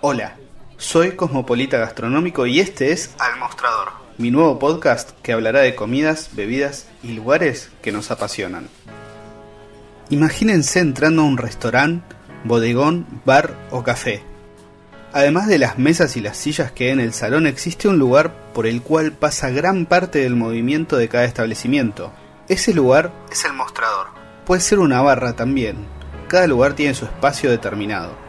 Hola, soy Cosmopolita Gastronómico y este es Al Mostrador, mi nuevo podcast que hablará de comidas, bebidas y lugares que nos apasionan. Imagínense entrando a un restaurante, bodegón, bar o café. Además de las mesas y las sillas que hay en el salón, existe un lugar por el cual pasa gran parte del movimiento de cada establecimiento. Ese lugar es el mostrador. Puede ser una barra también. Cada lugar tiene su espacio determinado.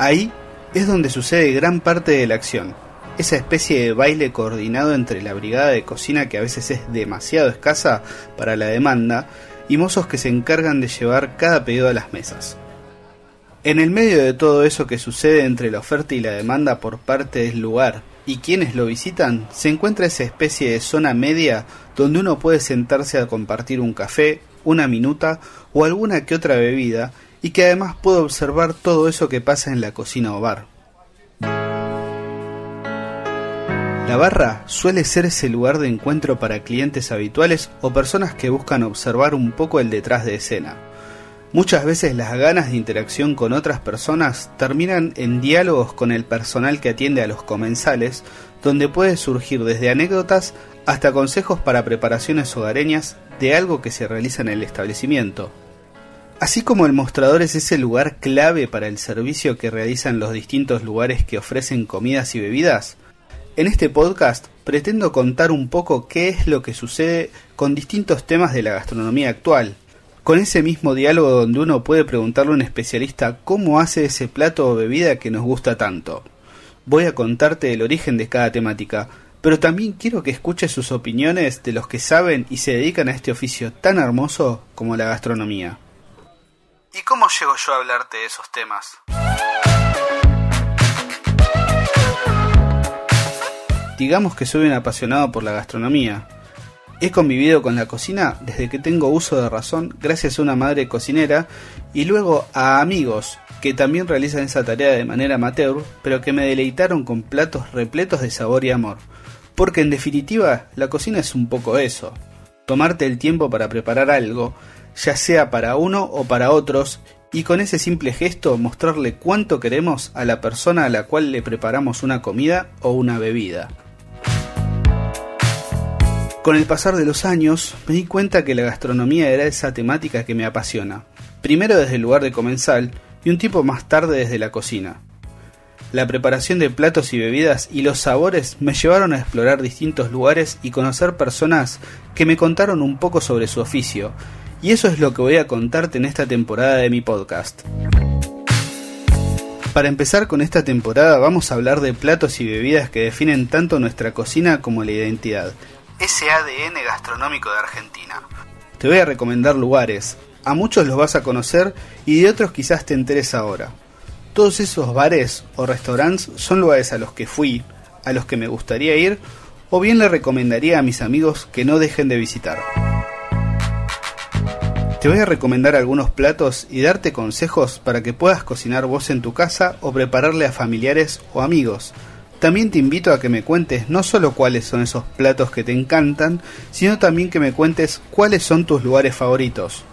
Ahí es donde sucede gran parte de la acción. Esa especie de baile coordinado entre la brigada de cocina que a veces es demasiado escasa para la demanda y mozos que se encargan de llevar cada pedido a las mesas. En el medio de todo eso que sucede entre la oferta y la demanda por parte del lugar y quienes lo visitan, se encuentra esa especie de zona media donde uno puede sentarse a compartir un café, una minuta o alguna que otra bebida y que además puede observar todo eso que pasa en la cocina o bar. La barra suele ser ese lugar de encuentro para clientes habituales o personas que buscan observar un poco el detrás de escena. Muchas veces las ganas de interacción con otras personas terminan en diálogos con el personal que atiende a los comensales, donde puede surgir desde anécdotas hasta consejos para preparaciones hogareñas de algo que se realiza en el establecimiento. Así como el mostrador es ese lugar clave para el servicio que realizan los distintos lugares que ofrecen comidas y bebidas, en este podcast pretendo contar un poco qué es lo que sucede con distintos temas de la gastronomía actual, con ese mismo diálogo donde uno puede preguntarle a un especialista cómo hace ese plato o bebida que nos gusta tanto. Voy a contarte el origen de cada temática, pero también quiero que escuches sus opiniones de los que saben y se dedican a este oficio tan hermoso como la gastronomía. ¿Y cómo llego yo a hablarte de esos temas? Digamos que soy un apasionado por la gastronomía. He convivido con la cocina desde que tengo uso de razón gracias a una madre cocinera y luego a amigos que también realizan esa tarea de manera amateur, pero que me deleitaron con platos repletos de sabor y amor. Porque en definitiva, la cocina es un poco eso. Tomarte el tiempo para preparar algo, ya sea para uno o para otros, y con ese simple gesto mostrarle cuánto queremos a la persona a la cual le preparamos una comida o una bebida. Con el pasar de los años me di cuenta que la gastronomía era esa temática que me apasiona, primero desde el lugar de comensal y un tiempo más tarde desde la cocina. La preparación de platos y bebidas y los sabores me llevaron a explorar distintos lugares y conocer personas que me contaron un poco sobre su oficio, y eso es lo que voy a contarte en esta temporada de mi podcast. Para empezar con esta temporada vamos a hablar de platos y bebidas que definen tanto nuestra cocina como la identidad. Ese ADN gastronómico de Argentina. Te voy a recomendar lugares. A muchos los vas a conocer y de otros quizás te enteres ahora. Todos esos bares o restaurantes son lugares a los que fui, a los que me gustaría ir o bien le recomendaría a mis amigos que no dejen de visitar. Te voy a recomendar algunos platos y darte consejos para que puedas cocinar vos en tu casa o prepararle a familiares o amigos. También te invito a que me cuentes no solo cuáles son esos platos que te encantan, sino también que me cuentes cuáles son tus lugares favoritos.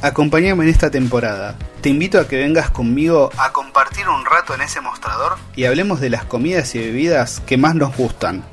Acompáñame en esta temporada. Te invito a que vengas conmigo a compartir un rato en ese mostrador y hablemos de las comidas y bebidas que más nos gustan.